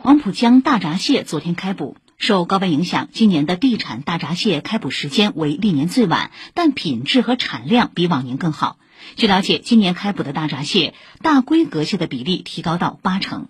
黄浦江大闸蟹昨天开捕受高温影响今年的地产大闸蟹开捕时间为历年最晚但品质和产量比往年更好。据了解今年开捕的大闸蟹大规格蟹的比例提高到八成。